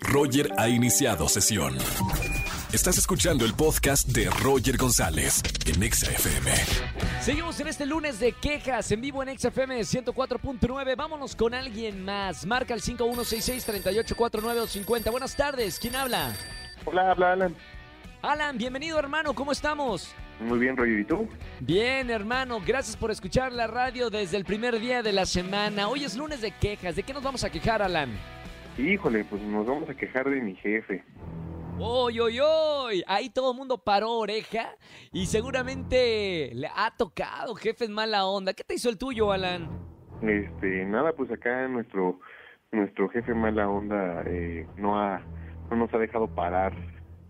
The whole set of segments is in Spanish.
Roger ha iniciado sesión. Estás escuchando el podcast de Roger González en Exa FM. Seguimos en este lunes de quejas en vivo en XFM 104.9. Vámonos con alguien más. Marca el 5166-384950. Buenas tardes. ¿Quién habla? Hola, habla Alan. Alan, bienvenido hermano. ¿Cómo estamos? Muy bien, Roger. ¿Y tú? Bien, hermano. Gracias por escuchar la radio desde el primer día de la semana. Hoy es lunes de quejas. ¿De qué nos vamos a quejar, Alan? Híjole, pues nos vamos a quejar de mi jefe. ¡Oy, oy, oy! Ahí todo el mundo paró oreja y seguramente le ha tocado jefes mala onda. ¿Qué te hizo el tuyo, Alan? Este, nada, pues acá nuestro nuestro jefe mala onda eh, no ha no nos ha dejado parar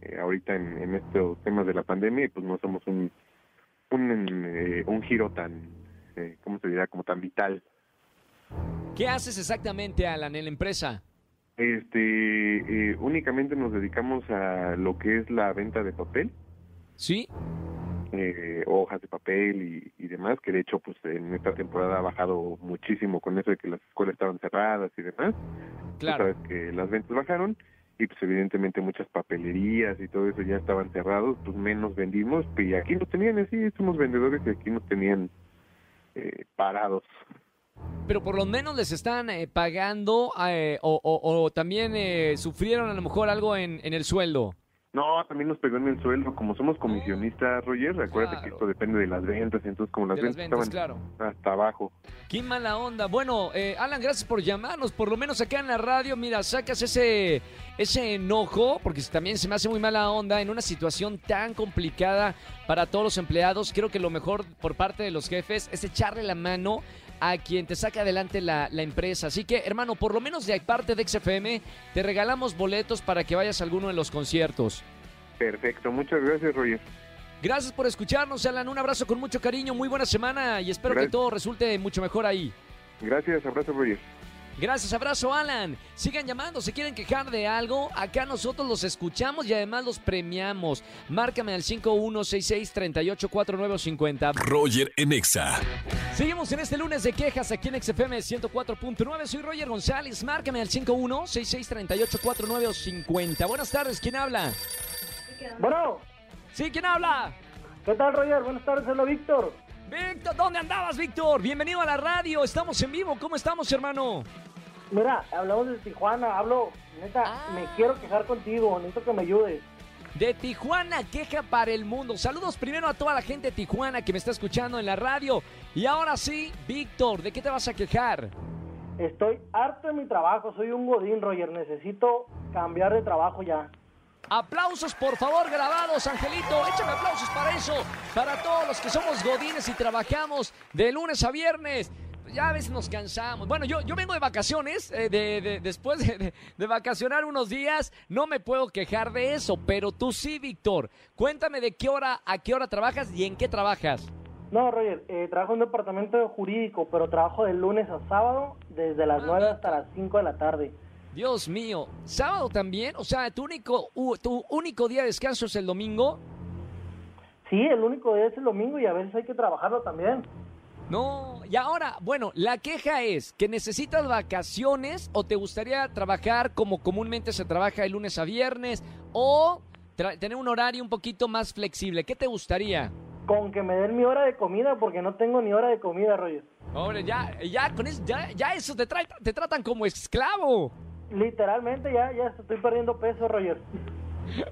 eh, ahorita en, en, estos temas de la pandemia y pues no somos un un, eh, un giro tan eh, ¿cómo se dirá? como tan vital. ¿Qué haces exactamente, Alan, en la empresa? Este, eh, únicamente nos dedicamos a lo que es la venta de papel. Sí. Eh, hojas de papel y, y, demás, que de hecho, pues en esta temporada ha bajado muchísimo con eso de que las escuelas estaban cerradas y demás. Claro. Sabes que las ventas bajaron y pues evidentemente muchas papelerías y todo eso ya estaban cerrados, pues menos vendimos y aquí nos tenían así, somos vendedores y aquí nos tenían eh, parados pero por lo menos les están eh, pagando eh, o, también eh, sufrieron a lo mejor algo en, en, el sueldo. No, también nos pegó en el sueldo. Como somos comisionistas, Roger, acuérdate claro. que esto depende de las ventas, entonces como las de ventas, las ventas estaban claro. hasta abajo. Qué mala onda. Bueno, eh, Alan, gracias por llamarnos. Por lo menos acá en la radio, mira, sacas ese, ese enojo, porque también se me hace muy mala onda en una situación tan complicada para todos los empleados. Creo que lo mejor por parte de los jefes es echarle la mano a quien te saca adelante la, la, empresa. Así que, hermano, por lo menos de parte de XFM, te regalamos boletos para que vayas a alguno de los conciertos. Perfecto, muchas gracias, Roger. Gracias por escucharnos, Alan. Un abrazo con mucho cariño, muy buena semana y espero gracias. que todo resulte mucho mejor ahí. Gracias, abrazo, Roger. Gracias, abrazo Alan. Sigan llamando, si quieren quejar de algo, acá nosotros los escuchamos y además los premiamos. Márcame al 5166-384950. Roger en Exa. Seguimos en este lunes de quejas aquí en XFM 104.9. Soy Roger González. Márcame al 5166-384950. Buenas tardes, ¿quién habla? Bueno. Sí, ¿quién habla? ¿Qué tal, Roger? Buenas tardes, hola Víctor. Víctor, ¿dónde andabas, Víctor? Bienvenido a la radio, estamos en vivo. ¿Cómo estamos, hermano? Mira, hablamos de Tijuana, hablo, neta, ah. me quiero quejar contigo, necesito que me ayudes. De Tijuana, queja para el mundo. Saludos primero a toda la gente de Tijuana que me está escuchando en la radio. Y ahora sí, Víctor, ¿de qué te vas a quejar? Estoy harto de mi trabajo, soy un godín, Roger, necesito cambiar de trabajo ya. Aplausos, por favor, grabados, Angelito. Échame aplausos para eso. Para todos los que somos godines y trabajamos de lunes a viernes. Ya a veces nos cansamos. Bueno, yo, yo vengo de vacaciones, eh, de, de, después de, de, vacacionar unos días, no me puedo quejar de eso, pero tú sí, Víctor. Cuéntame de qué hora a qué hora trabajas y en qué trabajas. No, Roger, eh, trabajo en un departamento jurídico, pero trabajo de lunes a sábado, desde las ah, 9 hasta las 5 de la tarde. Dios mío, ¿sábado también? O sea, ¿tu único, ¿tu único día de descanso es el domingo? Sí, el único día es el domingo y a veces hay que trabajarlo también. No, y ahora, bueno, la queja es que necesitas vacaciones o te gustaría trabajar como comúnmente se trabaja de lunes a viernes o tener un horario un poquito más flexible. ¿Qué te gustaría? Con que me den mi hora de comida porque no tengo ni hora de comida, Roger. Hombre, ya, ya, con eso, ya, ya eso te, tra te tratan como esclavo. Literalmente ya, ya estoy perdiendo peso, Roger.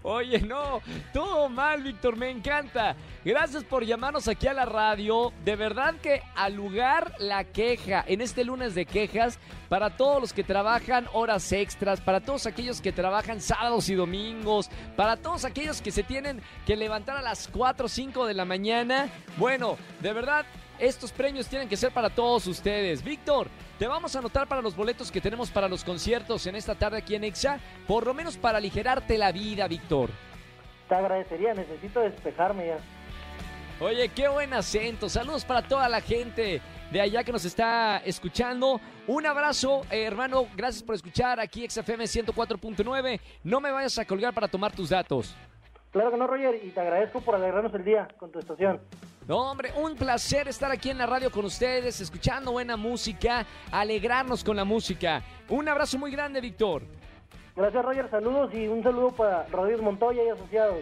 Oye, no, todo mal, Víctor, me encanta. Gracias por llamarnos aquí a la radio. De verdad que al lugar la queja en este lunes de quejas para todos los que trabajan horas extras, para todos aquellos que trabajan sábados y domingos, para todos aquellos que se tienen que levantar a las 4 o 5 de la mañana. Bueno, de verdad, estos premios tienen que ser para todos ustedes. Víctor, te vamos a anotar para los boletos que tenemos para los conciertos en esta tarde aquí en Exa, por lo menos para aligerarte la vida, Víctor. Te agradecería, necesito despejarme ya. Oye, qué buen acento. Saludos para toda la gente de allá que nos está escuchando. Un abrazo, eh, hermano. Gracias por escuchar aquí XFM 104.9. No me vayas a colgar para tomar tus datos. Claro que no, Roger, y te agradezco por alegrarnos el día con tu estación. No, hombre, un placer estar aquí en la radio con ustedes, escuchando buena música, alegrarnos con la música. Un abrazo muy grande, Víctor. Gracias, Roger. Saludos y un saludo para Rodríguez Montoya y asociados.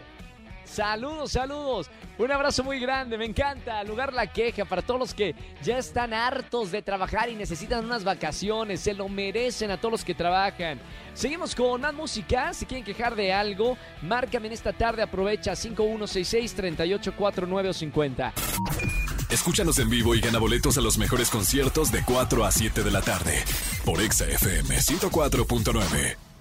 Saludos, saludos. Un abrazo muy grande, me encanta. Lugar La Queja para todos los que ya están hartos de trabajar y necesitan unas vacaciones. Se lo merecen a todos los que trabajan. Seguimos con más música. Si quieren quejar de algo, márcame en esta tarde. Aprovecha 5166-3849 o 50. Escúchanos en vivo y gana boletos a los mejores conciertos de 4 a 7 de la tarde. Por Exa FM 104.9.